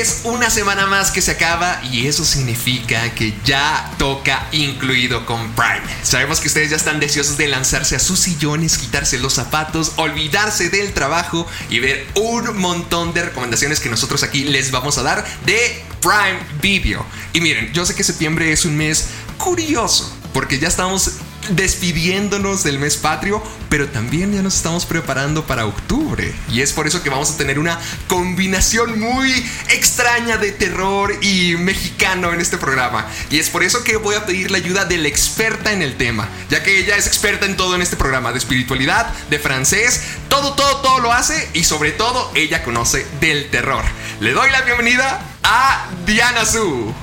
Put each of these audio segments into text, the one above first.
es una semana más que se acaba y eso significa que ya toca incluido con Prime. Sabemos que ustedes ya están deseosos de lanzarse a sus sillones, quitarse los zapatos, olvidarse del trabajo y ver un montón de recomendaciones que nosotros aquí les vamos a dar de Prime Video. Y miren, yo sé que septiembre es un mes curioso porque ya estamos despidiéndonos del mes patrio, pero también ya nos estamos preparando para octubre. Y es por eso que vamos a tener una combinación muy extraña de terror y mexicano en este programa. Y es por eso que voy a pedir la ayuda de la experta en el tema, ya que ella es experta en todo en este programa, de espiritualidad, de francés, todo, todo, todo lo hace y sobre todo ella conoce del terror. Le doy la bienvenida a Diana Su.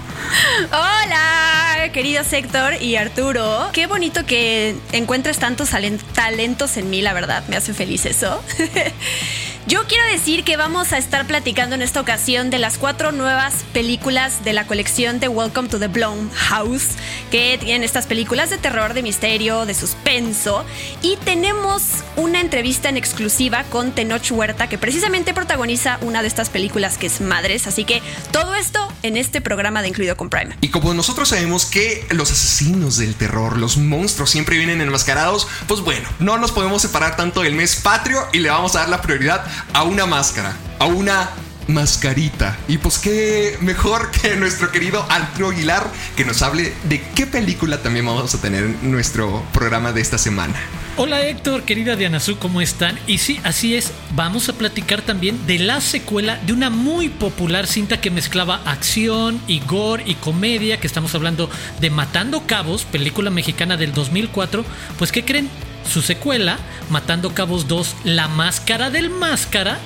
Hola, querido Sector y Arturo. Qué bonito que encuentres tantos talentos en mí, la verdad. Me hace feliz eso. Yo quiero decir que vamos a estar platicando en esta ocasión de las cuatro nuevas películas de la colección de Welcome to the Blown House, que tienen estas películas de terror, de misterio, de suspenso. Y tenemos una entrevista en exclusiva con Tenoch Huerta, que precisamente protagoniza una de estas películas que es Madres. Así que todo esto en este programa de Incluido con Prime. Y como nosotros sabemos que los asesinos del terror, los monstruos siempre vienen enmascarados, pues bueno, no nos podemos separar tanto del mes patrio y le vamos a dar la prioridad a una máscara, a una mascarita. Y pues qué mejor que nuestro querido Arturo Aguilar que nos hable de qué película también vamos a tener en nuestro programa de esta semana. Hola Héctor, querida Diana Su, ¿cómo están? Y sí, así es, vamos a platicar también de la secuela de una muy popular cinta que mezclaba acción y gore y comedia, que estamos hablando de Matando Cabos, película mexicana del 2004. Pues ¿qué creen? Su secuela, Matando Cabos 2, La Máscara del Máscara,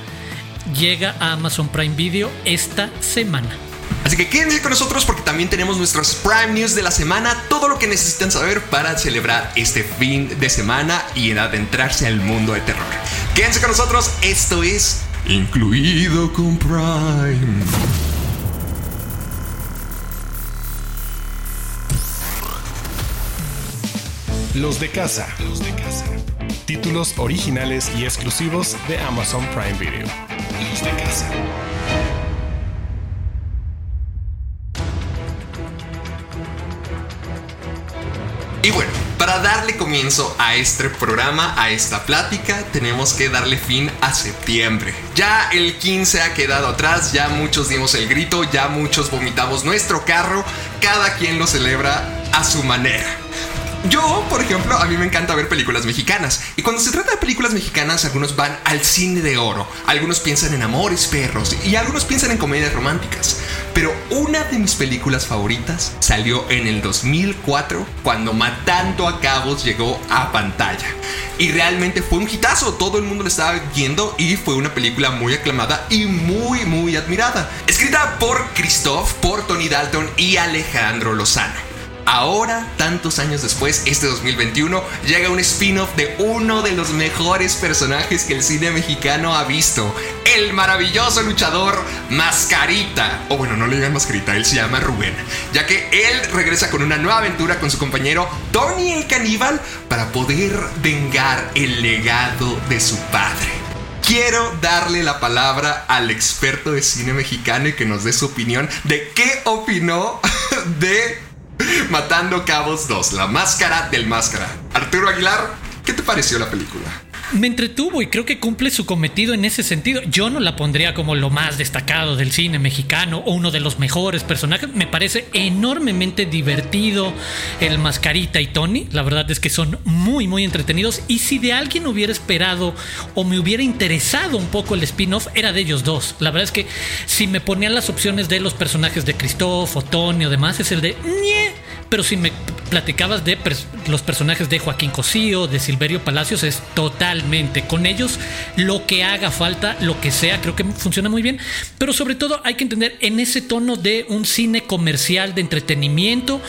llega a Amazon Prime Video esta semana. Así que quédense con nosotros porque también tenemos nuestros Prime News de la semana, todo lo que necesitan saber para celebrar este fin de semana y adentrarse al mundo de terror. Quédense con nosotros, esto es Incluido con Prime. Los de casa. Títulos originales y exclusivos de Amazon Prime Video. Los de casa. Y bueno, para darle comienzo a este programa, a esta plática, tenemos que darle fin a septiembre. Ya el 15 ha quedado atrás, ya muchos dimos el grito, ya muchos vomitamos nuestro carro, cada quien lo celebra a su manera. Yo, por ejemplo, a mí me encanta ver películas mexicanas. Y cuando se trata de películas mexicanas, algunos van al cine de oro, algunos piensan en amores perros y algunos piensan en comedias románticas. Pero una de mis películas favoritas salió en el 2004 cuando Matando a Cabos llegó a pantalla. Y realmente fue un hitazo, todo el mundo lo estaba viendo y fue una película muy aclamada y muy, muy admirada. Escrita por Christoph, por Tony Dalton y Alejandro Lozano. Ahora, tantos años después, este 2021, llega un spin-off de uno de los mejores personajes que el cine mexicano ha visto. El maravilloso luchador Mascarita. O bueno, no le digan Mascarita, él se llama Rubén. Ya que él regresa con una nueva aventura con su compañero Tony el Caníbal para poder vengar el legado de su padre. Quiero darle la palabra al experto de cine mexicano y que nos dé su opinión de qué opinó de Matando Cabos 2, la máscara del máscara. Arturo Aguilar, ¿qué te pareció la película? Me entretuvo y creo que cumple su cometido en ese sentido. Yo no la pondría como lo más destacado del cine mexicano o uno de los mejores personajes. Me parece enormemente divertido el Mascarita y Tony. La verdad es que son muy, muy entretenidos. Y si de alguien hubiera esperado o me hubiera interesado un poco el spin-off, era de ellos dos. La verdad es que si me ponían las opciones de los personajes de Christoph o Tony o demás, es el de... Pero si me platicabas de los personajes de Joaquín Cosío, de Silverio Palacios, es totalmente con ellos lo que haga falta, lo que sea, creo que funciona muy bien. Pero sobre todo hay que entender en ese tono de un cine comercial de entretenimiento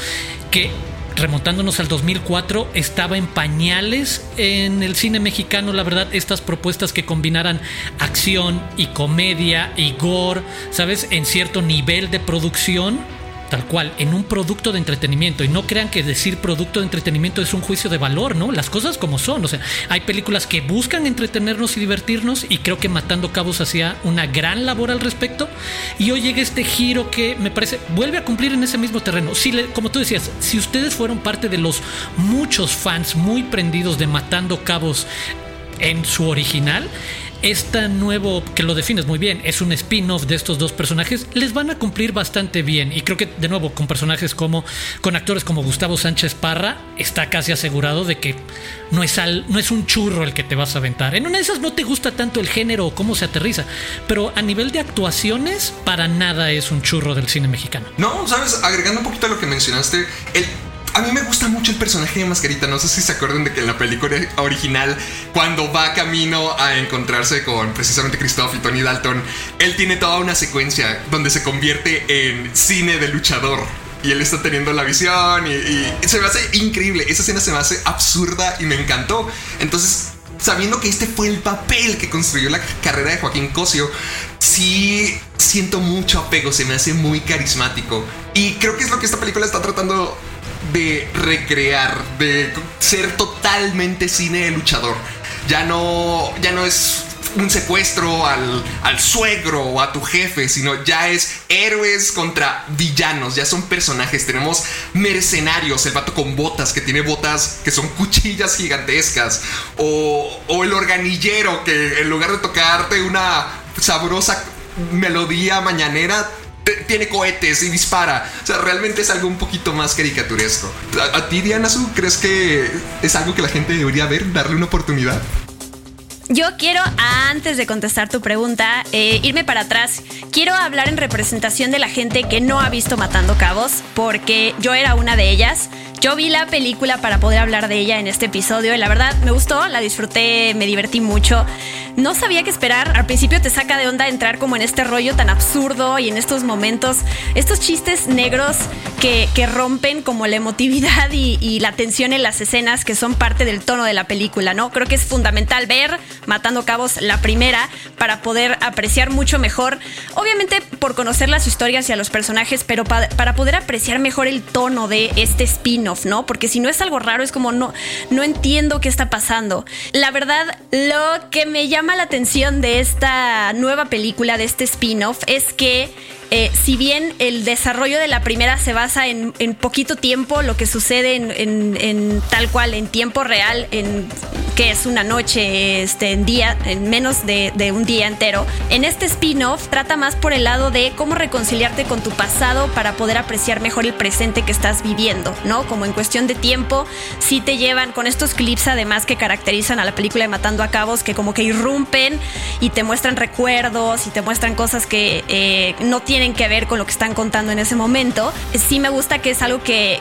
que remontándonos al 2004, estaba en pañales en el cine mexicano, la verdad, estas propuestas que combinaran acción y comedia y gore, ¿sabes? En cierto nivel de producción tal cual, en un producto de entretenimiento. Y no crean que decir producto de entretenimiento es un juicio de valor, ¿no? Las cosas como son. O sea, hay películas que buscan entretenernos y divertirnos y creo que Matando Cabos hacía una gran labor al respecto. Y hoy llega este giro que me parece vuelve a cumplir en ese mismo terreno. Si como tú decías, si ustedes fueron parte de los muchos fans muy prendidos de Matando Cabos en su original, este nuevo, que lo defines muy bien, es un spin-off de estos dos personajes, les van a cumplir bastante bien. Y creo que, de nuevo, con personajes como, con actores como Gustavo Sánchez Parra, está casi asegurado de que no es, al, no es un churro el que te vas a aventar. En una de esas no te gusta tanto el género o cómo se aterriza, pero a nivel de actuaciones, para nada es un churro del cine mexicano. No, sabes, agregando un poquito a lo que mencionaste, el a mí me gusta mucho el personaje de Mascarita. No sé si se acuerdan de que en la película original, cuando va camino a encontrarse con precisamente Christoph y Tony Dalton, él tiene toda una secuencia donde se convierte en cine de luchador. Y él está teniendo la visión y, se me hace increíble. Esa escena se me hace absurda y me encantó. Entonces, sabiendo que este fue el papel que construyó la carrera de Joaquín Cosio, sí siento mucho apego, se me hace muy carismático. Y creo que es lo que esta película está tratando de recrear, de ser totalmente cine de luchador. Ya no, ya no es un secuestro al, al, suegro o a tu jefe, sino ya es héroes contra villanos, ya son personajes. Tenemos mercenarios, el vato con botas, que tiene botas que son cuchillas gigantescas, o, o el organillero que en lugar de tocarte una sabrosa melodía mañanera, tiene cohetes y dispara. O sea, realmente es algo un poquito más caricaturesco. ¿A, ti, Diana Su, crees que es algo que la gente debería ver, darle una oportunidad? Yo quiero, antes de contestar tu pregunta, eh, irme para atrás. Quiero hablar en representación de la gente que no ha visto Matando Cabos, porque yo era una de ellas. Yo vi la película para poder hablar de ella en este episodio y la verdad me gustó, la disfruté, me divertí mucho. No sabía qué esperar. Al principio te saca de onda entrar como en este rollo tan absurdo y en estos momentos, estos chistes negros que, rompen como la emotividad y, la tensión en las escenas que son parte del tono de la película, ¿no? Creo que es fundamental ver Matando Cabos la primera para poder apreciar mucho mejor, obviamente por conocer las historias y a los personajes, pero para poder apreciar mejor el tono de este spin ¿no? Porque si no es algo raro, es como no, no entiendo qué está pasando. La verdad, lo que me llama la atención de esta nueva película, de este spin-off, es que eh, si bien el desarrollo de la primera se basa en, poquito tiempo, lo que sucede en, tal cual, en tiempo real, en que es una noche, este, en día, en menos de, un día entero, en este spin-off trata más por el lado de cómo reconciliarte con tu pasado para poder apreciar mejor el presente que estás viviendo, ¿no? Como en cuestión de tiempo, si te llevan con estos clips además que caracterizan a la película de Matando a Cabos, que como que irrumpen y te muestran recuerdos y te muestran cosas que eh, no tienen que ver con lo que están contando en ese momento. Sí me gusta que es algo que,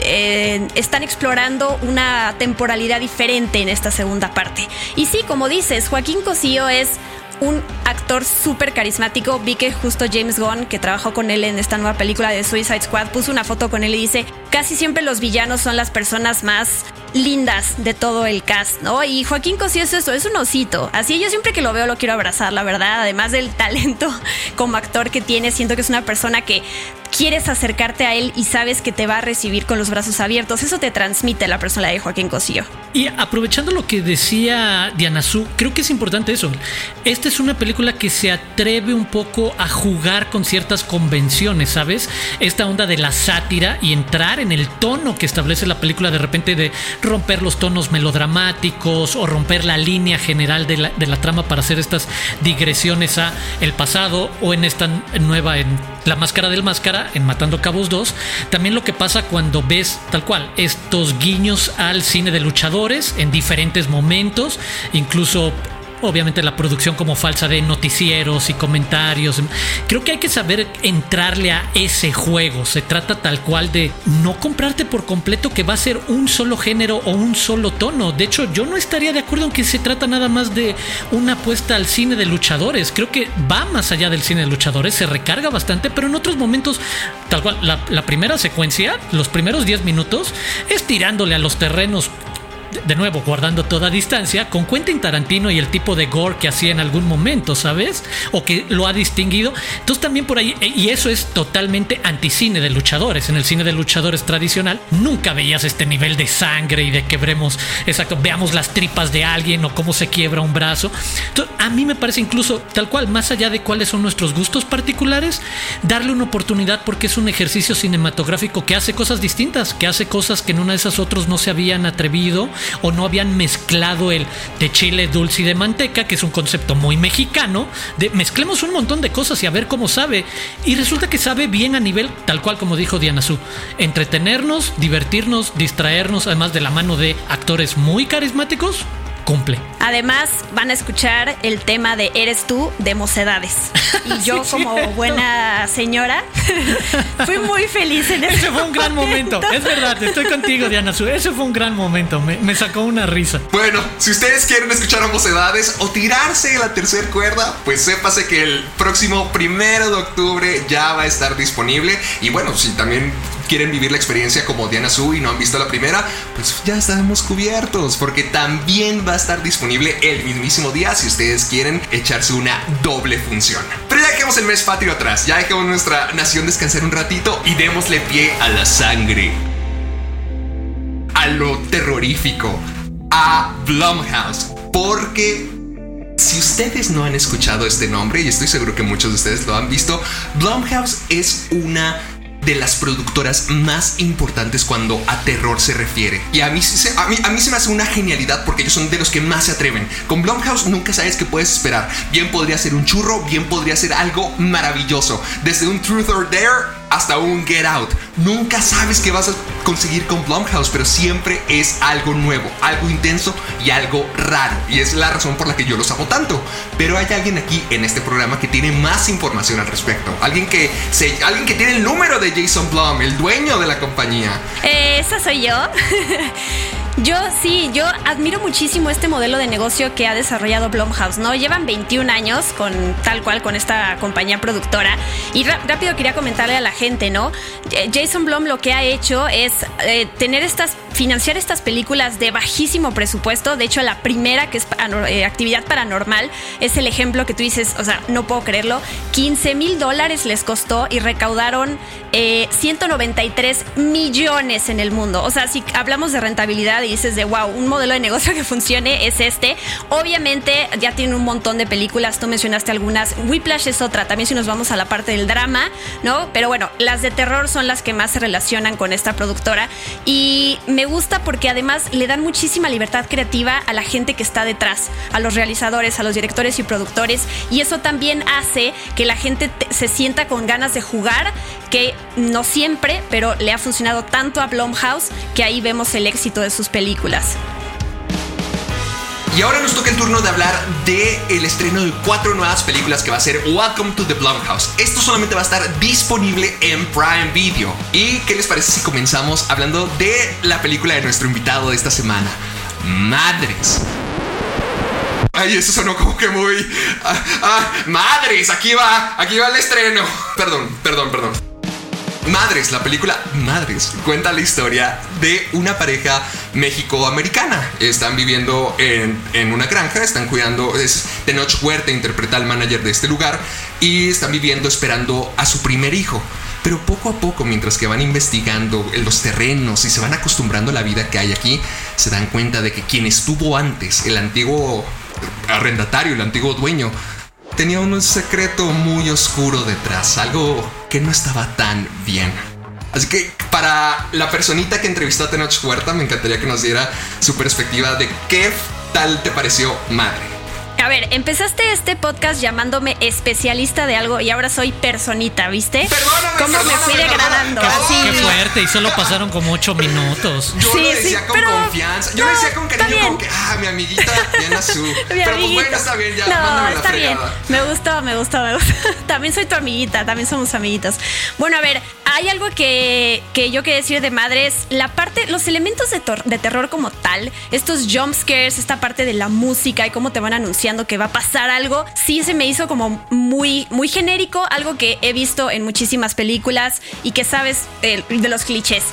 eh, están explorando una temporalidad diferente en esta segunda parte. Y sí, como dices, Joaquín Cosío es un actor súper carismático. Vi que justo James Gunn, que trabajó con él en esta nueva película de Suicide Squad, puso una foto con él y dice, casi siempre los villanos son las personas más lindas de todo el cast, ¿no? Y Joaquín Cosío es eso, es un osito. Así yo siempre que lo veo lo quiero abrazar, la verdad. Además del talento como actor que tiene, siento que es una persona que quieres acercarte a él y sabes que te va a recibir con los brazos abiertos. Eso te transmite la persona de Joaquín Cosío. Y aprovechando lo que decía Diana Su, creo que es importante eso. Esta es una película que se atreve un poco a jugar con ciertas convenciones, ¿sabes? Esta onda de la sátira y entrar en el tono que establece la película de repente de romper los tonos melodramáticos o romper la línea general de la, de la trama para hacer estas digresiones a el pasado o en esta nueva en La Máscara del Máscara, en Matando Cabos 2. También lo que pasa cuando ves tal cual estos guiños al cine de luchadores en diferentes momentos, incluso obviamente la producción como falsa de noticieros y comentarios. Creo que hay que saber entrarle a ese juego. Se trata tal cual de no comprarte por completo que va a ser un solo género o un solo tono. De hecho, yo no estaría de acuerdo en que se trata nada más de una apuesta al cine de luchadores. Creo que va más allá del cine de luchadores, se recarga bastante, pero en otros momentos, tal cual, la, la primera secuencia, los primeros 10 minutos, es tirándole a los terrenos de nuevo, guardando toda distancia, con Quentin Tarantino y el tipo de gore que hacía en algún momento, ¿sabes? O que lo ha distinguido. Entonces también por ahí, y eso es totalmente anticine de luchadores. En el cine de luchadores tradicional, nunca veías este nivel de sangre y de quebremos, exacto, veamos las tripas de alguien o cómo se quiebra un brazo. A mí me parece incluso, tal cual, más allá de cuáles son nuestros gustos particulares, darle una oportunidad porque es un ejercicio cinematográfico que hace cosas distintas, que hace cosas que en una de esas otros no se habían atrevido o no habían mezclado el de chile dulce y de manteca, que es un concepto muy mexicano, de mezclemos un montón de cosas y a ver cómo sabe. Y resulta que sabe bien a nivel, tal cual como dijo Diana Su, entretenernos, divertirnos, distraernos, además de la mano de actores muy carismáticos, cumple. Además, van a escuchar el tema de Eres tú de Mocedades. Y yo, como buena señora, fui muy feliz en ese, ese fue un gran momento. Es verdad, estoy contigo, Diana Su. Ese fue un gran momento. Me, me, sacó una risa. Bueno, si ustedes quieren escuchar a Mocedades o tirarse la tercera cuerda, pues sépase que el próximo primero de octubre ya va a estar disponible. Y bueno, si también quieren vivir la experiencia como Diana Su y no han visto la primera, pues ya estamos cubiertos, porque también va a estar disponible el mismísimo día si ustedes quieren echarse una doble función. Pero ya dejemos el mes patrio atrás, ya dejemos nuestra nación descansar un ratito y démosle pie a la sangre, a lo terrorífico, a Blumhouse, porque si ustedes no han escuchado este nombre, y estoy seguro que muchos de ustedes lo han visto, Blumhouse es una de las productoras más importantes cuando a terror se refiere. Y a mí, a mí, a mí se me hace una genialidad porque ellos son de los que más se atreven. Con Blumhouse nunca sabes qué puedes esperar. Bien podría ser un churro, bien podría ser algo maravilloso. Desde un Truth or Dare hasta un Get Out. Nunca sabes qué vas a conseguir con Blumhouse, pero siempre es algo nuevo, algo intenso y algo raro. Y es la razón por la que yo los amo tanto. Pero hay alguien aquí en este programa que tiene más información al respecto. Alguien que, se, alguien que tiene el número de Jason Blum, el dueño de la compañía. Eh, esa soy yo. Yo sí, yo admiro muchísimo este modelo de negocio que ha desarrollado Blumhouse, ¿no? Llevan 21 años con tal cual con esta compañía productora y rápido quería comentarle a la gente, ¿no? Eh, Jason Blum lo que ha hecho es eh, tener estas financiar estas películas de bajísimo presupuesto. De hecho, la primera que es eh, actividad paranormal es el ejemplo que tú dices, o sea, no puedo creerlo. 15 mil dólares les costó y recaudaron 193 millones en el mundo. O sea, si hablamos de rentabilidad dices de wow, un modelo de negocio que funcione es este. Obviamente ya tiene un montón de películas, tú mencionaste algunas. Whiplash es otra, también si nos vamos a la parte del drama, ¿no? Pero bueno, las de terror son las que más se relacionan con esta productora y me gusta porque además le dan muchísima libertad creativa a la gente que está detrás, a los realizadores, a los directores y productores y eso también hace que la gente se sienta con ganas de jugar, que no siempre, pero le ha funcionado tanto a Blumhouse que ahí vemos el éxito de sus películas. Y ahora nos toca el turno de hablar de el estreno de cuatro nuevas películas que va a ser Welcome to the Blumhouse. Esto solamente va a estar disponible en Prime Video. ¿Y qué les parece si comenzamos hablando de la película de nuestro invitado de esta semana? Madres. Ay, eso sonó como que muy... Ah, ah, madres, aquí va, aquí va el estreno. Perdón, perdón, perdón. Madres, la película Madres cuenta la historia de una pareja México-americana. Están viviendo en, una granja, están cuidando, es Tenoch Huerta interpreta al manager de este lugar y están viviendo esperando a su primer hijo. Pero poco a poco, mientras que van investigando los terrenos y se van acostumbrando a la vida que hay aquí, se dan cuenta de que quien estuvo antes, el antiguo arrendatario, el antiguo dueño, tenía un secreto muy oscuro detrás, algo que no estaba tan bien. Así que para la personita que entrevistó a Tenoch Huerta, me encantaría que nos diera su perspectiva de qué tal te pareció Madre. A ver, empezaste este podcast llamándome especialista de algo y ahora soy personita, ¿viste? Perdóname, ¿Cómo me perdóname, fui degradando? perdóname. Así. Qué fuerte, y solo pasaron como ocho minutos. Yo Sí, lo sí, decía con pero- confianza. Yo lo no, decía con está cariño, como que, ah, mi amiguita Diana Su. Mi Pero pues bueno, está bien, ya, no, mándame la está bien. Me gustó, me gustó, me gustó. También soy tu amiguita, también somos amiguitos. Bueno, a ver, hay algo que, que yo quiero decir de madres. La parte, los elementos de, de terror como tal, estos jump scares, esta parte de la música y cómo te van que va a pasar algo, sí se me hizo como muy, muy genérico, algo que he visto en muchísimas películas y que sabes eh, de los clichés.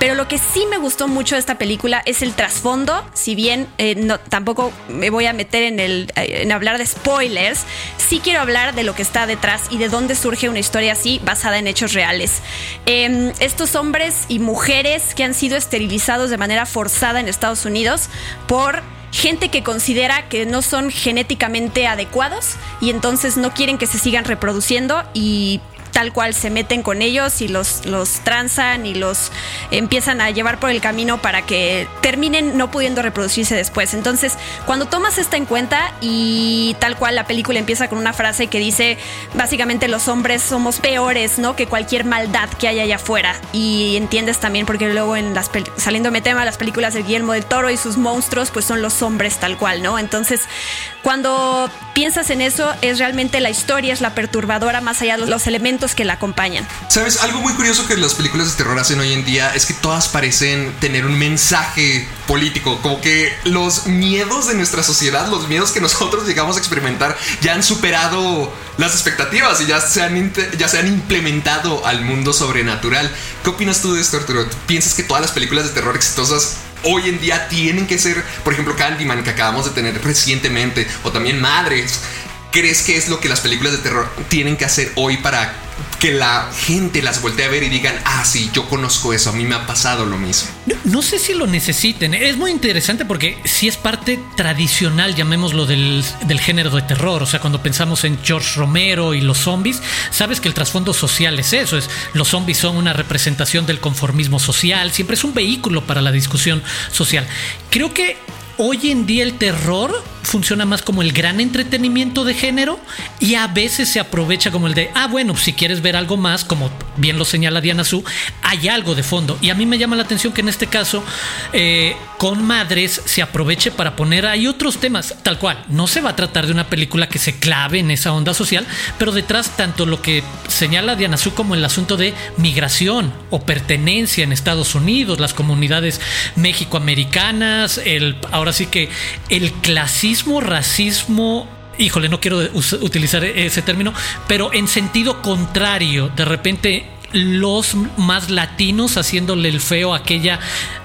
Pero lo que sí me gustó mucho de esta película es el trasfondo, si bien eh, no, tampoco me voy a meter en, el, eh, en hablar de spoilers, sí quiero hablar de lo que está detrás y de dónde surge una historia así basada en hechos reales. Eh, estos hombres y mujeres que han sido esterilizados de manera forzada en Estados Unidos por gente que considera que no son genéticamente adecuados y entonces no quieren que se sigan reproduciendo y tal cual se meten con ellos y los, los transan y los empiezan a llevar por el camino para que terminen no pudiendo reproducirse después. Entonces, cuando tomas esto en cuenta y tal cual la película empieza con una frase que dice, básicamente los hombres somos peores, ¿no? Que cualquier maldad que haya allá afuera. Y entiendes también porque luego en las saliéndome tema las películas de Guillermo del Toro y sus monstruos, pues son los hombres tal cual, ¿no? Entonces, cuando piensas en eso, es realmente la historia, es la perturbadora más allá de los elementos que la acompañan. ¿Sabes? Algo muy curioso que las películas de terror hacen hoy en día es que todas parecen tener un mensaje político, como que los miedos de nuestra sociedad, los miedos que nosotros llegamos a experimentar, ya han superado las expectativas y ya se han, ya se han implementado al mundo sobrenatural. ¿Qué opinas tú de esto, Arturo? ¿Piensas que todas las películas de terror exitosas hoy en día tienen que ser, por ejemplo, Candyman, que acabamos de tener recientemente, o también Madres? ¿Crees que es lo que las películas de terror tienen que hacer hoy para que la gente las voltee a ver y digan, ah, sí, yo conozco eso, a mí me ha pasado lo mismo? No, sé si lo necesiten. Es muy interesante porque sí es parte tradicional, llamémoslo, del, del género de terror. O sea, cuando pensamos en George Romero y los zombies, sabes que el trasfondo social es eso. Es los zombies son una representación del conformismo social. Siempre es un vehículo para la discusión social. Creo que hoy en día el terror funciona más como el gran entretenimiento de género y a veces se aprovecha como el de, ah, bueno, si quieres ver algo más, como bien lo señala Diana Su, hay algo de fondo. Y a mí me llama la atención que en este caso, eh, con Madres se aproveche para poner ahí otros temas, tal cual. No se va a tratar de una película que se clave en esa onda social, pero detrás tanto lo que señala Diana Su como el asunto de migración o pertenencia en Estados Unidos, las comunidades mexicoamericanas, el, ahora sí que el clasismo, racismo híjole, no quiero utilizar ese término, pero en sentido contrario, de repente los más latinos haciéndole el feo a aquella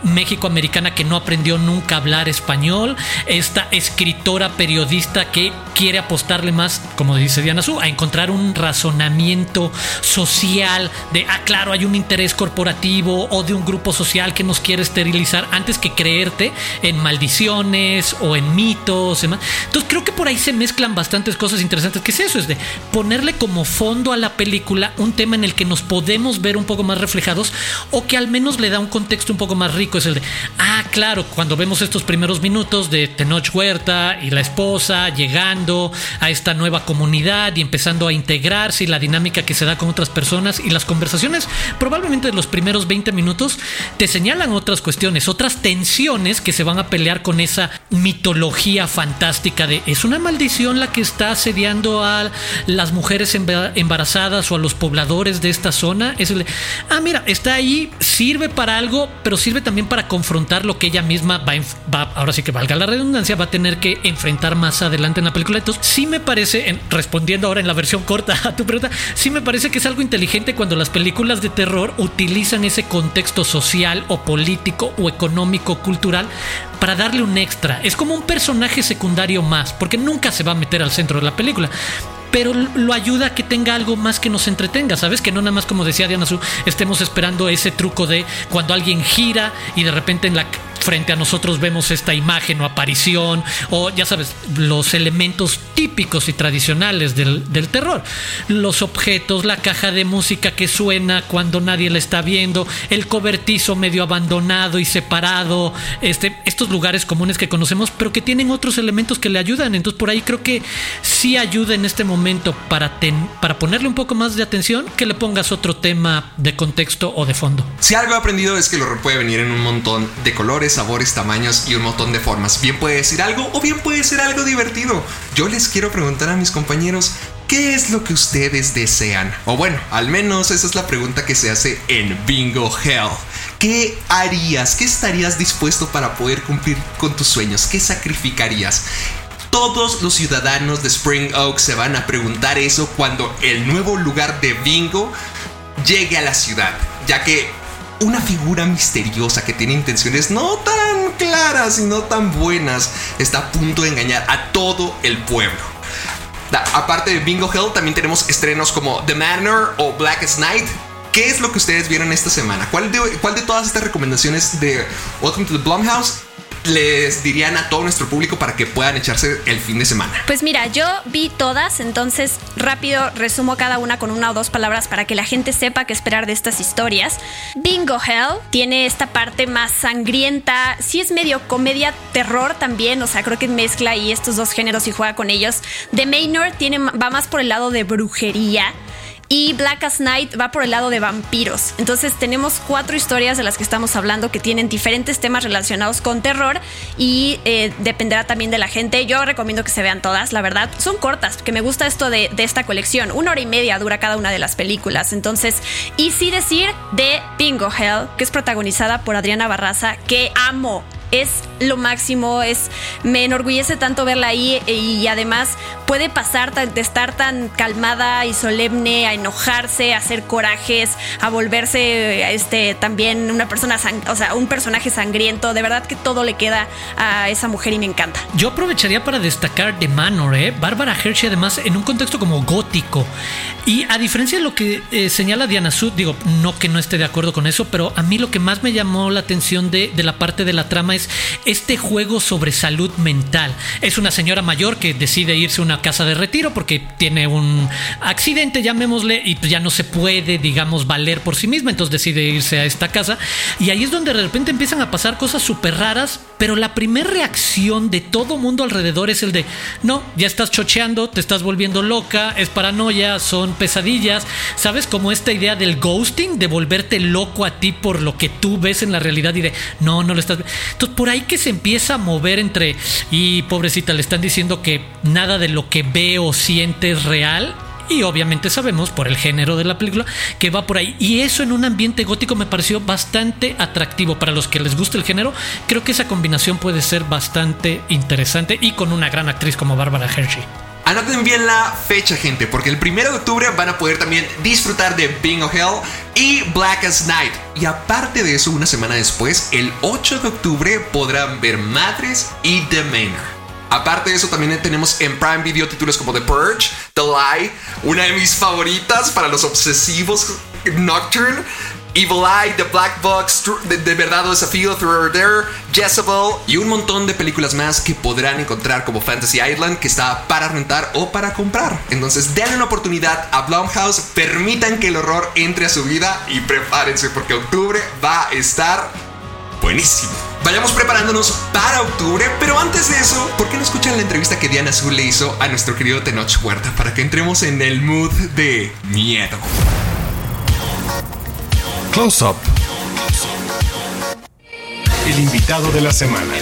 México-americana que no aprendió nunca a hablar español, esta escritora periodista que quiere apostarle más, como dice Diana Su, a encontrar un razonamiento social de, ah, claro, hay un interés corporativo o de un grupo social que nos quiere esterilizar antes que creerte en maldiciones o en mitos. Entonces creo que por ahí se mezclan bastantes cosas interesantes. ¿Qué es eso? Es de ponerle como fondo a la película un tema en el que nos podemos ver un poco más reflejados o que al menos le da un contexto un poco más rico. Es el de, ah, claro, cuando vemos estos primeros minutos de Tenoch Huerta y la esposa llegando a esta nueva comunidad y empezando a integrarse y la dinámica que se da con otras personas y las conversaciones, probablemente de los primeros 20 minutos te señalan otras cuestiones, otras tensiones que se van a pelear con esa mitología fantástica de es una maldición la que está asediando a las mujeres emba- embarazadas o a los pobladores de esta zona. Es el de, ah, mira, está ahí, sirve para algo, pero sirve también para confrontar lo que ella misma va, va- ahora sí que valga la redundancia, va a tener que enfrentar más adelante en la película. Entonces, sí me parece, en- respondiendo ahora en la versión corta a tu pregunta, sí me parece que es algo inteligente cuando las películas de terror utilizan ese contexto social o político o económico, cultural, para darle un extra. Es como un personaje secundario más, porque nunca se va a meter al centro de la película pero lo ayuda a que tenga algo más que nos entretenga, ¿sabes? Que no nada más como decía Diana Su, estemos esperando ese truco de cuando alguien gira y de repente en la frente a nosotros vemos esta imagen o aparición o ya sabes, los elementos típicos y tradicionales del, del terror. Los objetos, la caja de música que suena cuando nadie la está viendo, el cobertizo medio abandonado y separado, este, estos lugares comunes que conocemos, pero que tienen otros elementos que le ayudan. Entonces por ahí creo que sí ayuda en este momento para, para ponerle un poco más de atención que le pongas otro tema de contexto o de fondo. Si algo he aprendido es que horror puede venir en un montón de colores, sabores, tamaños y un montón de formas. Bien puede decir algo o bien puede ser algo divertido. Yo les quiero preguntar a mis compañeros, ¿Qué es lo que ustedes desean? O bueno, al menos esa es la pregunta que se hace en Bingo Hell. ¿Qué harías? ¿Qué estarías dispuesto para poder cumplir con tus sueños? ¿Qué sacrificarías? Todos los ciudadanos de Spring Oak se van a preguntar eso cuando el nuevo lugar de bingo llegue a la ciudad, ya que una figura misteriosa que tiene intenciones no tan claras y no tan buenas está a punto de engañar a todo el pueblo. aparte de Bingo Hell, también tenemos estrenos como The Manor o Blackest Night. ¿Qué es lo que ustedes vieron esta semana? ¿Cuál de, cuál de todas estas recomendaciones de Welcome to the Blumhouse les dirían a todo nuestro público para que puedan echarse el fin de semana? Pues mira, yo vi todas, entonces rápido resumo cada una con una o dos palabras para que la gente sepa qué esperar de estas historias. Bingo Hell tiene esta parte más sangrienta, sí es medio comedia terror también, o sea, creo que mezcla ahí estos dos géneros y juega con ellos. The Manor tiene, va más por el lado de brujería. Y Black as Night va por el lado de vampiros. Entonces tenemos cuatro historias de las que estamos hablando que tienen diferentes temas relacionados con terror y eh, dependerá también de la gente. Yo recomiendo que se vean todas, la verdad. Son cortas, que me gusta esto de, de esta colección. Una hora y media dura cada una de las películas. Entonces, y sí decir de Bingo Hell, que es protagonizada por Adriana Barraza, que amo es lo máximo, es me enorgullece tanto verla ahí y además puede pasar de estar tan calmada y solemne a enojarse, a hacer corajes, a volverse este también una persona, o sea, un personaje sangriento. De verdad que todo le queda a esa mujer y me encanta. Yo aprovecharía para destacar The Manor, ¿eh? Bárbara Hershey además en un contexto como gótico. Y a diferencia de lo que eh, señala Diana Sud, digo, no que no esté de acuerdo con eso, pero a mí lo que más me llamó la atención de, de la parte de la trama es este juego sobre salud mental. Es una señora mayor que decide irse a una casa de retiro porque tiene un accidente, llamémosle, y pues ya no se puede, digamos, valer por sí misma, entonces decide irse a esta casa. Y ahí es donde de repente empiezan a pasar cosas súper raras, pero la primera reacción de todo mundo alrededor es el de, no, ya estás chocheando, te estás volviendo loca, es paranoia, son pesadillas, ¿sabes? Como esta idea del ghosting, de volverte loco a ti por lo que tú ves en la realidad y de, no, no lo estás... Entonces por ahí que se empieza a mover entre, y pobrecita, le están diciendo que nada de lo que ve o siente es real, y obviamente sabemos por el género de la película que va por ahí. Y eso en un ambiente gótico me pareció bastante atractivo. Para los que les guste el género, creo que esa combinación puede ser bastante interesante y con una gran actriz como Barbara Hershey. Anoten bien la fecha, gente, porque el 1 de octubre van a poder también disfrutar de Bingo Hell y Black as Night. Y aparte de eso, una semana después, el 8 de octubre, podrán ver Madres y The Manor. Aparte de eso, también tenemos en Prime Video títulos como The Purge, The Lie, una de mis favoritas para los obsesivos, Nocturne, Evil Eye, The Black Box, De, Verdad o Desafío, Through There, Jezebel y un montón de películas más que podrán encontrar como Fantasy Island que está para rentar o para comprar. Entonces denle una oportunidad a Blumhouse, permitan que el horror entre a su vida y prepárense porque octubre va a estar buenísimo. Vayamos preparándonos para octubre, pero antes de eso, ¿por qué no escuchan la entrevista que Diana Azul le hizo a nuestro querido Tenoch Huerta para que entremos en el mood de miedo? Close Up. El invitado de la semana.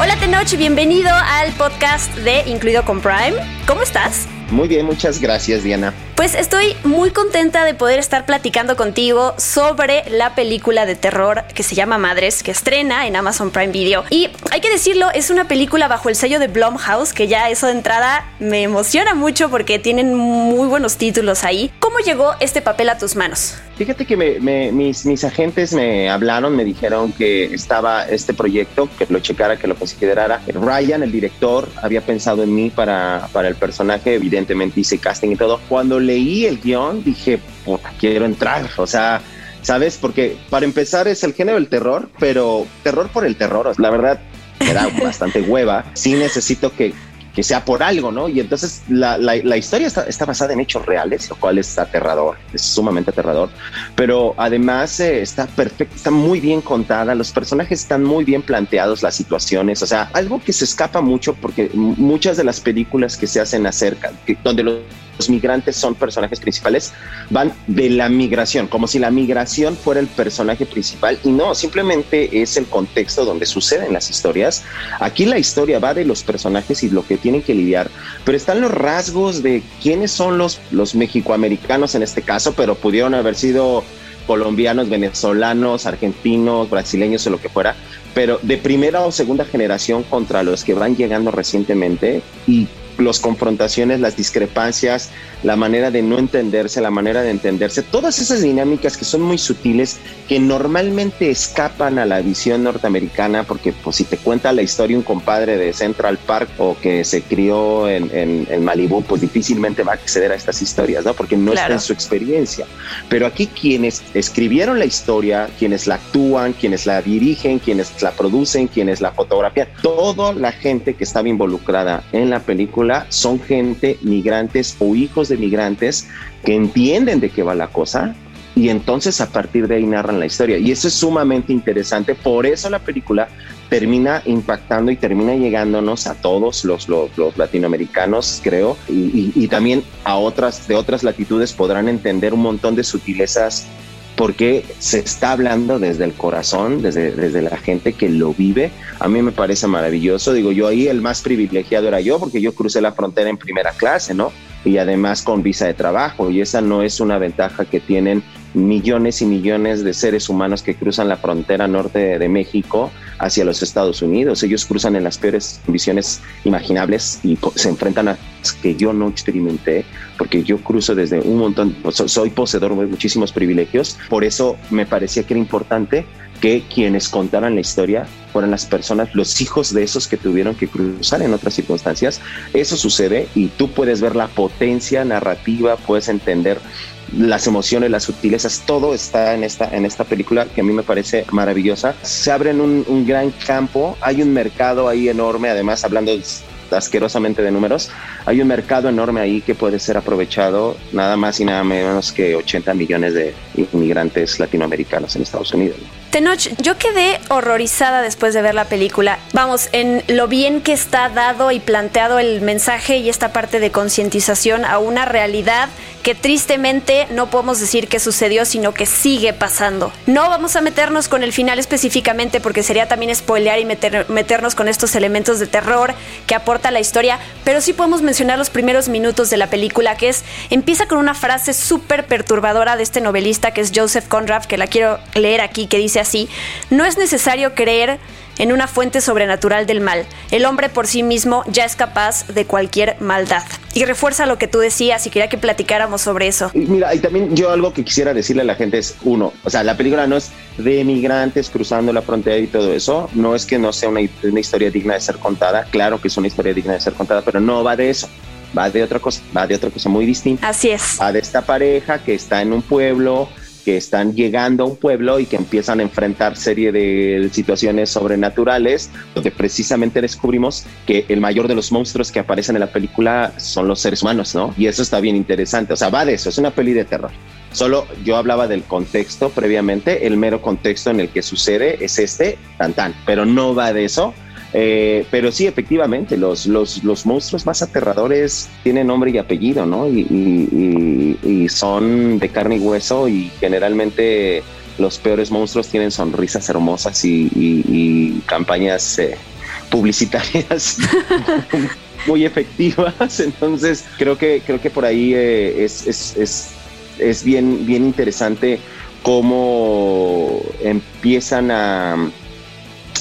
Hola Tenoch, bienvenido al podcast de Incluido con Prime. ¿Cómo estás? Muy bien, muchas gracias Diana. Pues estoy muy contenta de poder estar platicando contigo sobre la película de terror que se llama Madres, que estrena en Amazon Prime Video. Y hay que decirlo, es una película bajo el sello de Blumhouse, que ya eso de entrada me emociona mucho porque tienen muy buenos títulos ahí. ¿Cómo llegó este papel a tus manos? Fíjate que mis, mis agentes me hablaron, me dijeron que estaba este proyecto, que lo checara, que lo considerara. Ryan, el director, había pensado en mí para, para el personaje, evidentemente hice casting y todo. Cuando leí el guion dije, puta, quiero entrar, o sea, ¿sabes? Porque para empezar es el género del terror, pero terror por el terror, la verdad, era bastante hueva. Sí necesito que, que sea por algo, ¿no? Y entonces la, la, historia está, está, basada en hechos reales, lo cual es aterrador, es sumamente aterrador, pero además eh, está perfecta, está muy bien contada, los personajes están muy bien planteados, las situaciones, o sea, algo que se escapa mucho porque muchas de las películas que se hacen acerca, donde los los migrantes son personajes principales, van de la migración, como si la migración fuera el personaje principal y no, simplemente es el contexto donde suceden las historias. Aquí la historia va de los personajes y lo que tienen que lidiar, pero están los rasgos de quiénes son los, los mexicoamericanos en este caso, pero pudieron haber sido colombianos, venezolanos, argentinos, brasileños o lo que fuera, pero de primera o segunda generación contra los que van llegando recientemente y las confrontaciones, las discrepancias, la manera de no entenderse, la manera de entenderse, todas esas dinámicas que son muy sutiles, que normalmente escapan a la visión norteamericana, porque pues si te cuenta la historia un compadre de Central Park o que se crió en, en, Malibu, pues difícilmente va a acceder a estas historias, ¿no? Porque no está en su experiencia. Pero aquí quienes escribieron la historia, quienes la actúan, quienes la dirigen, quienes la producen, quienes la fotografían, toda la gente que estaba involucrada en la película, son gente, migrantes o hijos de migrantes que entienden de qué va la cosa y entonces a partir de ahí narran la historia. Y eso es sumamente interesante. Por eso la película termina impactando y termina llegándonos a todos los, los, latinoamericanos, creo, y, y, también a otras de otras latitudes podrán entender un montón de sutilezas porque se está hablando desde el corazón, desde, desde la gente que lo vive. A mí me parece maravilloso. Digo, yo ahí el más privilegiado era yo, porque yo crucé la frontera en primera clase, ¿no? Y además con visa de trabajo, y esa no es una ventaja que tienen millones y millones de seres humanos que cruzan la frontera norte de México hacia los Estados Unidos. Ellos cruzan en las peores condiciones imaginables y se enfrentan a que yo no experimenté, porque yo cruzo desde un montón, soy poseedor de muchísimos privilegios, por eso me parecía que era importante que quienes contaran la historia fueran las personas, los hijos de esos que tuvieron que cruzar en otras circunstancias. Eso sucede y tú puedes ver la potencia narrativa, puedes entender las emociones, las sutilezas, todo está en esta, en esta película que a mí me parece maravillosa. Se abre en un, un gran campo, hay un mercado ahí enorme, además hablando asquerosamente de números, hay un mercado enorme ahí que puede ser aprovechado nada más y nada menos que 80 millones de inmigrantes latinoamericanos en Estados Unidos. Tenoch, yo quedé horrorizada después de ver la película. Vamos, en lo bien que está dado y planteado el mensaje y esta parte de concientización a una realidad que tristemente no podemos decir que sucedió, sino que sigue pasando. No vamos a meternos con el final específicamente porque sería también spoilear y meternos con estos elementos de terror que aporta la historia, pero sí podemos mencionar los primeros minutos de la película, que es, empieza con una frase súper perturbadora de este novelista que es Joseph Conrad, que la quiero leer aquí, que dice así, no es necesario creer en una fuente sobrenatural del mal. El hombre por sí mismo ya es capaz de cualquier maldad. Y refuerza lo que tú decías y quería que platicáramos sobre eso. mira, y también yo algo que quisiera decirle a la gente es, uno, o sea, la película no es de migrantes cruzando la frontera y todo eso, no es que no sea una, una historia digna de ser contada, claro que es una historia digna de ser contada, pero no va de eso va de otra cosa, va de otra cosa muy distinta. Así es. Va de esta pareja que está en un pueblo, que están llegando a un pueblo y que empiezan a enfrentar serie de situaciones sobrenaturales, donde precisamente descubrimos que el mayor de los monstruos que aparecen en la película son los seres humanos, ¿no? Y eso está bien interesante, o sea, va de eso, es una peli de terror. Solo yo hablaba del contexto previamente, el mero contexto en el que sucede es este, tan tan, pero no va de eso, eh, pero sí, efectivamente, los, los, los, monstruos más aterradores tienen nombre y apellido, ¿no? Y, son de carne y hueso y generalmente los peores monstruos tienen sonrisas hermosas y, campañas eh, publicitarias muy efectivas. Entonces, creo que, creo que por ahí eh, es, es, es, es bien, bien interesante cómo empiezan a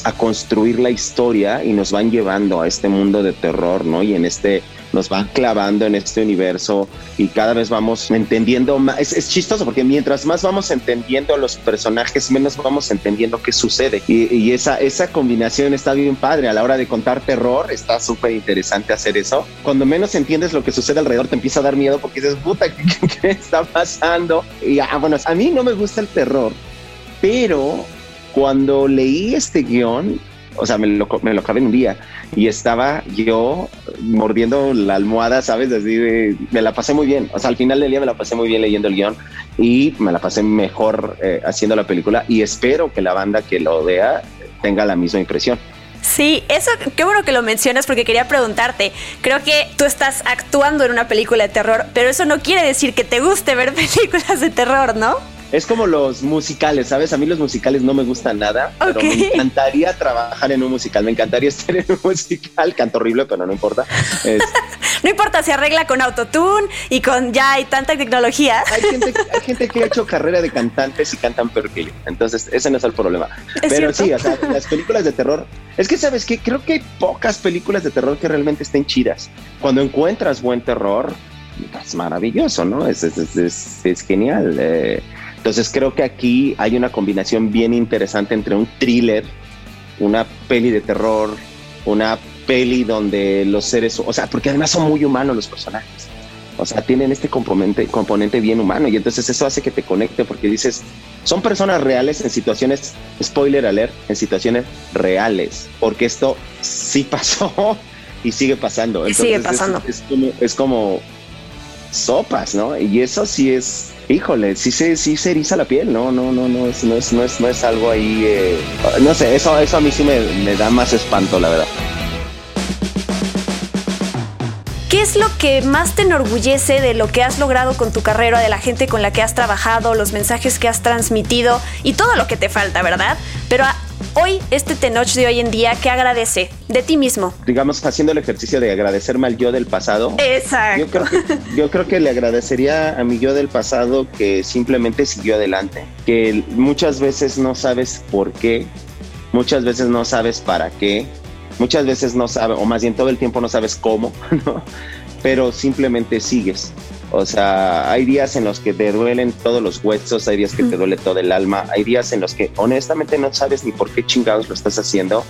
a construir la historia y nos van llevando a este mundo de terror, ¿no? Y en este nos van clavando en este universo y cada vez vamos entendiendo más. Es, chistoso porque mientras más vamos entendiendo a los personajes, menos vamos entendiendo qué sucede. Y, esa, esa combinación está bien padre. A la hora de contar terror, está súper interesante hacer eso. Cuando menos entiendes lo que sucede alrededor, te empieza a dar miedo porque dices, puta, ¿qué, qué está pasando? Y ah, bueno, a mí no me gusta el terror, pero cuando leí este guion, o sea, me lo, me lo acabé en un día y estaba yo mordiendo la almohada, ¿sabes? Así de, me la pasé muy bien. O sea, al final del día me la pasé muy bien leyendo el guion y me la pasé mejor eh, haciendo la película y espero que la banda que lo vea tenga la misma impresión. Sí, eso, qué bueno que lo mencionas porque quería preguntarte. Creo que tú estás actuando en una película de terror, pero eso no quiere decir que te guste ver películas de terror, ¿no? Es como los musicales, ¿sabes? A mí los musicales no me gustan nada, pero me encantaría trabajar en un musical. Me encantaría estar en un musical. Canto horrible, pero no importa. no importa, se arregla con autotune y con ya hay tanta tecnología. Hay gente, que ha hecho carrera de cantantes y cantan peor que yo. Entonces, ese no es el problema. pero sí, o sea, las películas de terror. Es que, ¿sabes que Creo que hay pocas películas de terror que realmente estén chidas. Cuando encuentras buen terror, es maravilloso, ¿no? Es, es, genial. Eh, entonces creo que aquí hay una combinación bien interesante entre un thriller, una peli de terror, una peli donde los seres, o sea, porque además son muy humanos los personajes. O sea, tienen este componente, componente bien humano y entonces eso hace que te conecte porque dices, son personas reales en situaciones, spoiler alert, en situaciones reales, porque esto sí pasó y sigue pasando. Y sigue pasando. Es, como, es como sopas, ¿no? Y eso sí es híjole, sí se, sí se eriza la piel, no, no, no, no es, no es, no es, no es algo ahí, eh, no sé, eso, eso a mí sí me, me da más espanto, la verdad. ¿Qué es lo que más te enorgullece de lo que has logrado con tu carrera, de la gente con la que has trabajado, los mensajes que has transmitido y todo lo que te falta, verdad? Pero Hoy, este Tenoch de hoy en día, ¿qué agradece de ti mismo? Digamos, haciendo el ejercicio de agradecerme al yo del pasado. Exacto. Yo creo, que, yo creo que le agradecería a mi yo del pasado que simplemente siguió adelante, que muchas veces no sabes por qué, muchas veces no sabes para qué, muchas veces no sabes, o más bien todo el tiempo no sabes cómo, ¿no? pero simplemente sigues. O sea, hay días en los que te duelen todos los huesos, hay días que te duele todo el alma, hay días en los que honestamente no sabes ni por qué chingados lo estás haciendo,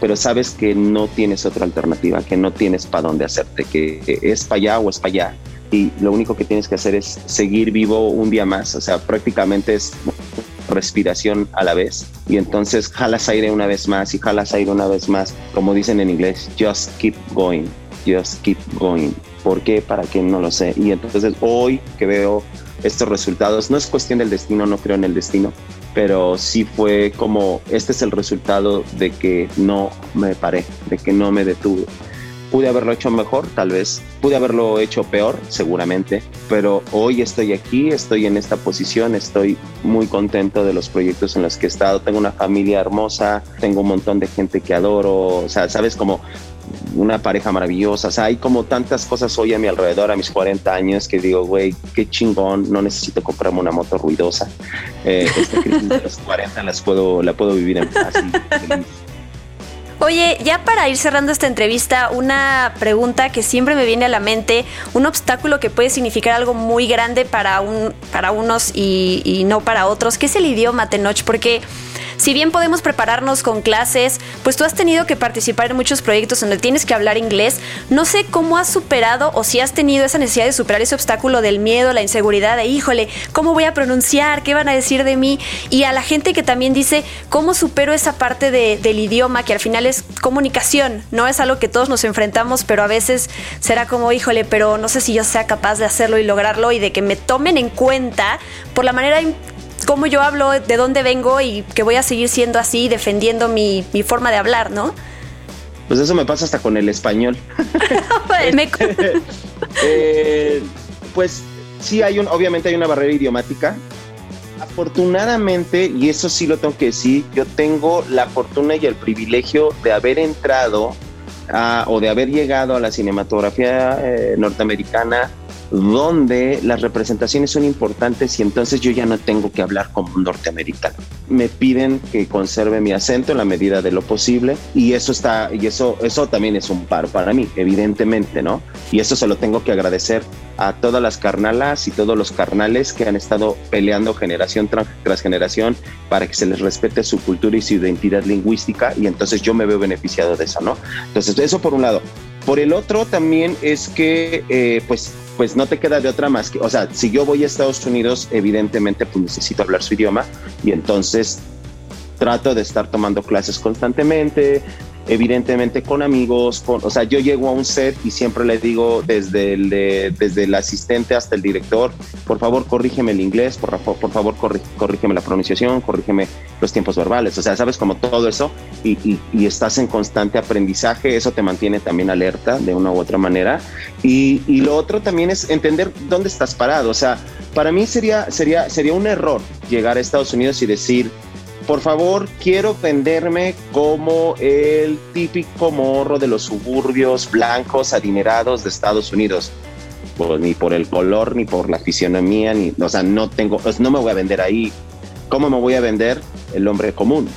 pero sabes que no tienes otra alternativa, que no tienes para dónde hacerte, que es para allá o es para allá. Y lo único que tienes que hacer es seguir vivo un día más, o sea, prácticamente es respiración a la vez. Y entonces jalas aire una vez más y jalas aire una vez más, como dicen en inglés, just keep going, just keep going. ¿Por qué? ¿Para qué? No lo sé. Y entonces hoy que veo estos resultados, no es cuestión del destino, no creo en el destino, pero sí fue como, este es el resultado de que no me paré, de que no me detuve. Pude haberlo hecho mejor, tal vez. Pude haberlo hecho peor, seguramente. Pero hoy estoy aquí, estoy en esta posición, estoy muy contento de los proyectos en los que he estado. Tengo una familia hermosa, tengo un montón de gente que adoro. O sea, sabes, como una pareja maravillosa. O sea, hay como tantas cosas hoy a mi alrededor, a mis 40 años, que digo, güey, qué chingón, no necesito comprarme una moto ruidosa. Eh, esta crisis de los 40 las puedo, la puedo vivir en paz. Oye, ya para ir cerrando esta entrevista, una pregunta que siempre me viene a la mente, un obstáculo que puede significar algo muy grande para, un, para unos y, y no para otros, ¿qué es el idioma, Tenoch? Porque si bien podemos prepararnos con clases, pues tú has tenido que participar en muchos proyectos donde tienes que hablar inglés. No sé cómo has superado o si has tenido esa necesidad de superar ese obstáculo del miedo, la inseguridad de, híjole, ¿cómo voy a pronunciar? ¿Qué van a decir de mí? Y a la gente que también dice, ¿cómo supero esa parte del idioma que al final es comunicación? No es algo que todos nos enfrentamos, pero a veces será como, híjole, pero no sé si yo sea capaz de hacerlo y lograrlo y de que me tomen en cuenta por la manera cómo yo hablo, de dónde vengo y que voy a seguir siendo así, defendiendo mi, forma de hablar, ¿no? Pues eso me pasa hasta con el español. Eh, pues sí, hay un, obviamente hay una barrera idiomática. Afortunadamente, y eso sí lo tengo que decir, yo tengo la fortuna y el privilegio de haber entrado o de haber llegado a la cinematografía eh, norteamericana donde las representaciones son importantes y entonces yo ya no tengo que hablar como un norteamericano. me piden que conserve mi acento en la medida de lo posible y eso está y eso eso también es un paro para mí, evidentemente, ¿no? Y eso se lo tengo que agradecer a todas las carnalas y todos los carnales que han estado peleando generación tras generación para que se les respete su cultura y su identidad lingüística y entonces yo me veo beneficiado de eso, ¿no? Entonces, eso por un lado. Por el otro también es que, eh, pues, pues no te queda de otra más que, o sea, si yo voy a Estados Unidos, evidentemente pues necesito hablar su idioma y entonces trato de estar tomando clases constantemente, evidentemente con amigos, con, o sea, yo llego a un set y siempre le digo desde el, desde el asistente hasta el director, por favor corrígeme el inglés, por, por favor corrígeme la pronunciación, corrígeme los tiempos verbales, o sea, sabes como todo eso y, y, estás en constante aprendizaje, eso te mantiene también alerta de una u otra manera. Y, y lo otro también es entender dónde estás parado, o sea, para mí sería, sería, sería un error llegar a Estados Unidos y decir, por favor, quiero venderme como el típico morro de los suburbios blancos adinerados de Estados Unidos. Pues, ni por el color, ni por la fisionomía, ni, o sea, no tengo, pues, no me voy a vender ahí. ¿Cómo me voy a vender? El hombre común.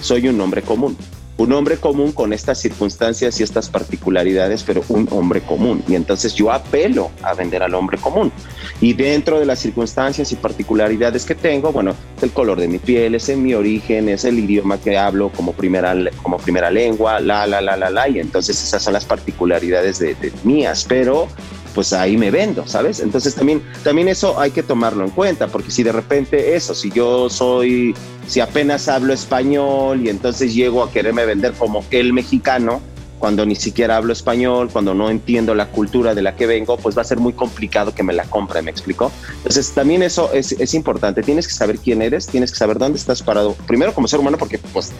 Soy un hombre común un hombre común con estas circunstancias y estas particularidades, pero un hombre común. Y entonces yo apelo a vender al hombre común. Y dentro de las circunstancias y particularidades que tengo, bueno, el color de mi piel, es en mi origen, es el idioma que hablo como primera, como primera lengua, la, la, la, la, la. Y entonces esas son las particularidades de, de mías, pero pues ahí me vendo, ¿sabes? Entonces también, también eso hay que tomarlo en cuenta, porque si de repente eso, si yo soy, si apenas hablo español y entonces llego a quererme vender como el mexicano, cuando ni siquiera hablo español, cuando no entiendo la cultura de la que vengo, pues va a ser muy complicado que me la compre, ¿me explico? Entonces también eso es, es importante, tienes que saber quién eres, tienes que saber dónde estás parado, primero como ser humano, porque pues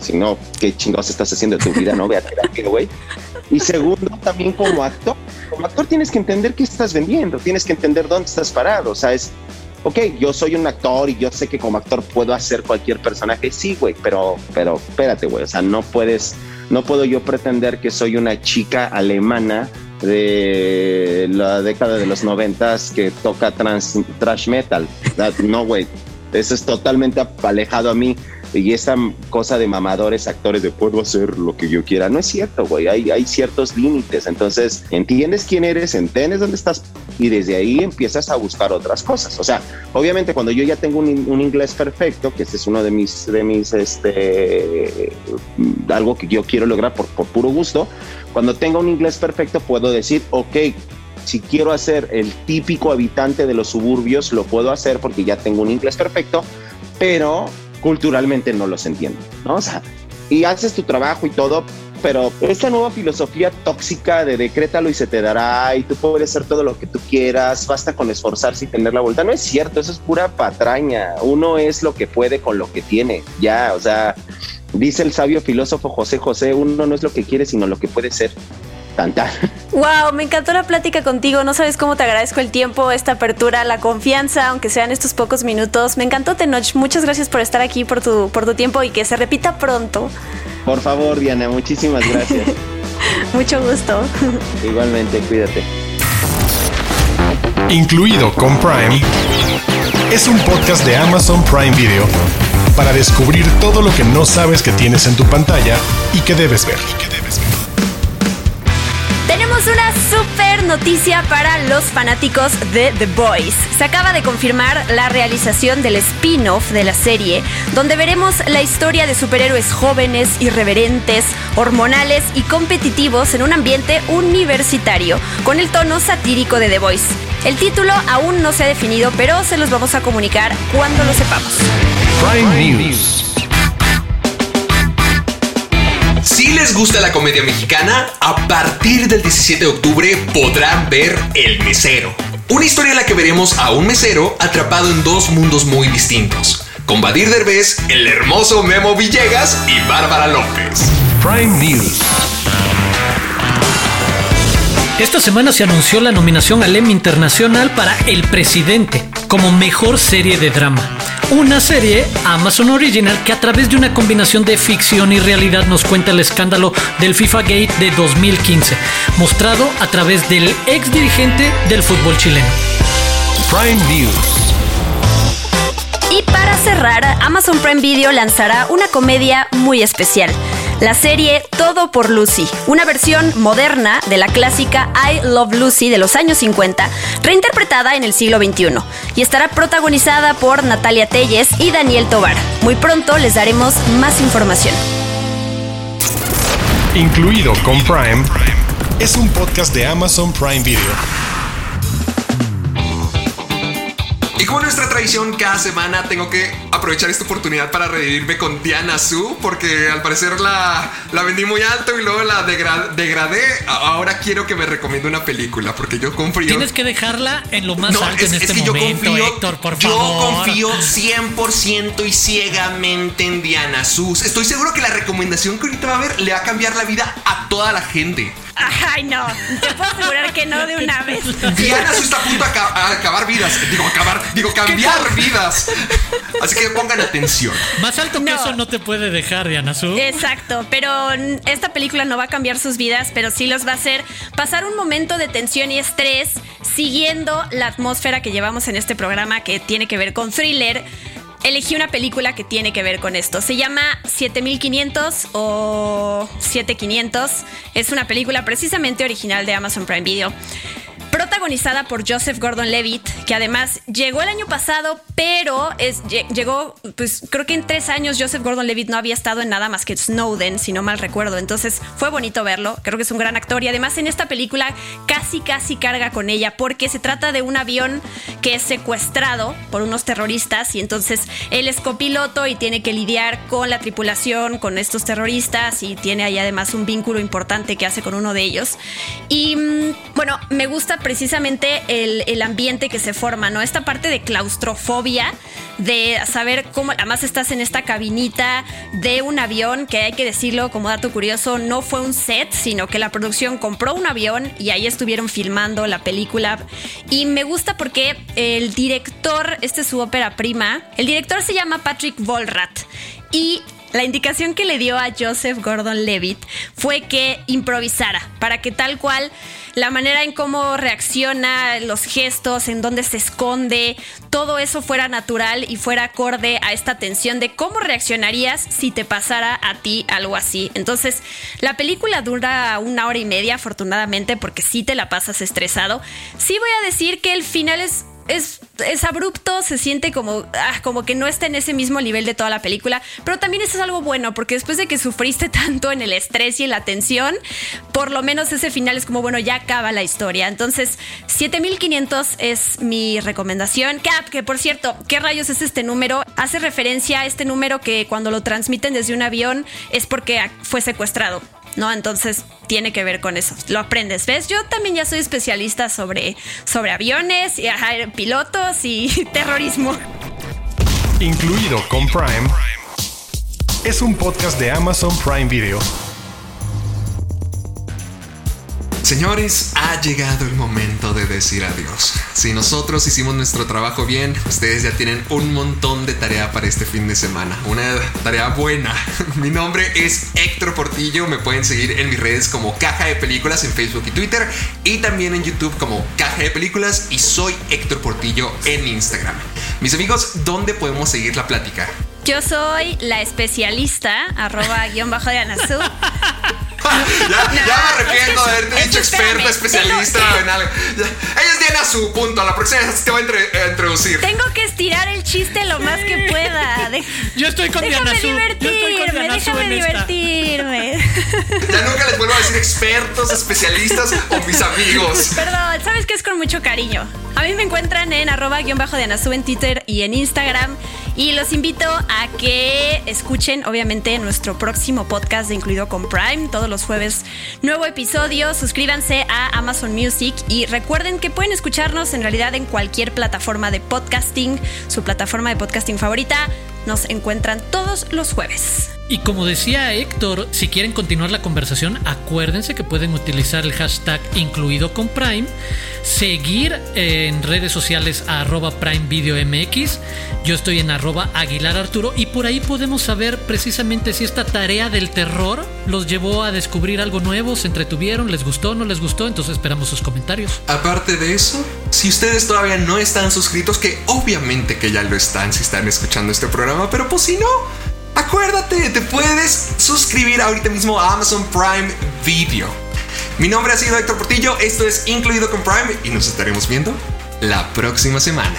si no, ¿qué chingados estás haciendo de tu vida, no? Ve a terapia, güey. Y segundo, también como actor, como actor tienes que entender qué estás vendiendo, tienes que entender dónde estás parado, o sea, es, ok, yo soy un actor y yo sé que como actor puedo hacer cualquier personaje, sí, güey, pero, pero espérate, güey, o sea, no puedes, no puedo yo pretender que soy una chica alemana de la década de los noventas que toca trans, trash metal, no, güey, eso es totalmente alejado a mí. Y esa cosa de mamadores actores de puedo hacer lo que yo quiera, no es cierto, güey, hay, hay ciertos límites, entonces entiendes quién eres, entiendes dónde estás y desde ahí empiezas a buscar otras cosas. O sea, obviamente cuando yo ya tengo un, inglés perfecto, que este es uno de mis, de mis, este, algo que yo quiero lograr por, por puro gusto, cuando tenga un inglés perfecto puedo decir, ok, si quiero hacer el típico habitante de los suburbios, lo puedo hacer porque ya tengo un inglés perfecto, pero culturalmente no los entiendo, ¿no? O sea, y haces tu trabajo y todo, pero esta nueva filosofía tóxica de decrétalo y se te dará y tú puedes hacer todo lo que tú quieras, basta con esforzarse y tener la vuelta, no es cierto, eso es pura patraña, uno es lo que puede con lo que tiene, ya, o sea, dice el sabio filósofo José José, uno no es lo que quiere, sino lo que puede ser. Tanta. Wow, me encantó la plática contigo. No sabes cómo te agradezco el tiempo, esta apertura, la confianza, aunque sean estos pocos minutos. Me encantó Tenoch. Muchas gracias por estar aquí, por tu, por tu tiempo y que se repita pronto. Por favor, Diana, muchísimas gracias. Mucho gusto. Igualmente, cuídate. Incluido con Prime, es un podcast de Amazon Prime Video para descubrir todo lo que no sabes que tienes en tu pantalla y que debes ver una super noticia para los fanáticos de The Boys. Se acaba de confirmar la realización del spin-off de la serie, donde veremos la historia de superhéroes jóvenes, irreverentes, hormonales y competitivos en un ambiente universitario, con el tono satírico de The Boys. El título aún no se ha definido, pero se los vamos a comunicar cuando lo sepamos. Prime News. Si les gusta la comedia mexicana, a partir del 17 de octubre podrán ver El Mesero. Una historia en la que veremos a un mesero atrapado en dos mundos muy distintos. Con Badir Derbez, el hermoso Memo Villegas y Bárbara López. Prime News. Esta semana se anunció la nominación al Emmy Internacional para El Presidente como mejor serie de drama. Una serie Amazon Original que a través de una combinación de ficción y realidad nos cuenta el escándalo del FIFA Gate de 2015, mostrado a través del ex dirigente del fútbol chileno. Prime News. Y para para cerrar, Amazon Prime Video lanzará una comedia muy especial. La serie Todo por Lucy, una versión moderna de la clásica I Love Lucy de los años 50, reinterpretada en el siglo XXI, y estará protagonizada por Natalia Telles y Daniel Tobar. Muy pronto les daremos más información. Incluido con Prime, es un podcast de Amazon Prime Video. Y como nuestra tradición, cada semana tengo que aprovechar esta oportunidad para revivirme con Diana Su, porque al parecer la, la vendí muy alto y luego la degradé. Ahora quiero que me recomiende una película, porque yo confío. Tienes que dejarla en lo más alto en este momento, yo confío, Héctor, por favor. Yo confío 100% y ciegamente en Diana Su. Estoy seguro que la recomendación que ahorita va a ver le va a cambiar la vida a toda la gente. Ay, no. Te puedo asegurar que no de una vez. Diana se está a punto de acabar vidas. Digo, acabar, digo, cambiar vidas. Así que pongan atención. Más alto que eso no te puede dejar, Diana Su. Exacto, pero esta película no va a cambiar sus vidas, pero sí los va a hacer pasar un momento de tensión y estrés siguiendo la atmósfera que llevamos en este programa que tiene que ver con thriller elegí una película que tiene que ver con esto. Se llama 7500 o 7500. Es una película precisamente original de Amazon Prime Video protagonizada por Joseph Gordon-Levitt, que además llegó el año pasado, pero es, llegó, pues creo que en tres años Joseph Gordon-Levitt no había estado en nada más que Snowden, si no mal recuerdo. Entonces fue bonito verlo, creo que es un gran actor y además en esta película casi casi carga con ella porque se trata de un avión que es secuestrado por unos terroristas y entonces él es copiloto y tiene que lidiar con la tripulación, con estos terroristas y tiene ahí además un vínculo importante que hace con uno de ellos. Y mm, bueno, me gusta precisamente el, ambiente que se forma, ¿no? Esta parte de claustrofobia, de saber cómo, además estás en esta cabinita de un avión, que hay que decirlo como dato curioso, no fue un set, sino que la producción compró un avión y ahí estuvieron filmando la película. Y me gusta porque el director, este es su ópera prima, el director se llama Patrick Volrat y la indicación que le dio a Joseph Gordon Levitt fue que improvisara, para que tal cual la manera en cómo reacciona, los gestos, en dónde se esconde, todo eso fuera natural y fuera acorde a esta tensión de cómo reaccionarías si te pasara a ti algo así. Entonces, la película dura una hora y media, afortunadamente, porque sí te la pasas estresado. Sí voy a decir que el final es es, es, abrupto, se siente como, ah, como que no está en ese mismo nivel de toda la película, pero también eso es algo bueno, porque después de que sufriste tanto en el estrés y en la tensión, por lo menos ese final es como, bueno, ya acaba la historia. Entonces, 7500 es mi recomendación. Que, que por cierto, ¿qué rayos es este número? Hace referencia a este número que cuando lo transmiten desde un avión es porque fue secuestrado. ¿No? Entonces tiene que ver con eso. Lo aprendes, ¿ves? Yo también ya soy especialista sobre, sobre aviones, y, pilotos y terrorismo. Incluido con Prime, es un podcast de Amazon Prime Video. Señores, ha llegado el momento de decir adiós. Si nosotros hicimos nuestro trabajo bien, ustedes ya tienen un montón de tarea para este fin de semana. Una tarea buena. Mi nombre es Héctor Portillo. Me pueden seguir en mis redes como Caja de Películas en Facebook y Twitter. Y también en YouTube como Caja de Películas. Y soy Héctor Portillo en Instagram. Mis amigos, ¿dónde podemos seguir la plática? Yo soy la especialista, arroba guion bajo de Anazú. ya, ya, me arrepiento de haberte dicho experta, especialista en algo. ella es Diana Su, punto. A la próxima vez te voy a, introducir. Tengo que estirar el chiste lo más que pueda. yo estoy con Diana Su. Divertirme, déjame divertirme. Ya nunca les vuelvo a decir expertos, especialistas o mis amigos. Perdón, sabes que es con mucho cariño. A mí me encuentran en arroba guion bajo de Anasú en Twitter y en Instagram. Y los invito a que escuchen, obviamente, nuestro próximo podcast de Incluido con Prime, todos los jueves. Nuevo episodio, suscríbanse a Amazon Music y recuerden que pueden escucharnos en realidad en cualquier plataforma de podcasting, su plataforma de podcasting favorita. Nos encuentran todos los jueves. Y como decía Héctor, si quieren continuar la conversación, acuérdense que pueden utilizar el hashtag incluido con Prime, seguir en redes sociales a arroba Prime Video MX, yo estoy en arroba Aguilar Arturo y por ahí podemos saber precisamente si esta tarea del terror los llevó a descubrir algo nuevo, se entretuvieron, les gustó, no les gustó, entonces esperamos sus comentarios. Aparte de eso, si ustedes todavía no están suscritos, que obviamente que ya lo están si están escuchando este programa, pero pues si no, Acuérdate, te puedes suscribir ahorita mismo a Amazon Prime Video. Mi nombre ha sido Héctor Portillo, esto es Incluido con Prime y nos estaremos viendo la próxima semana.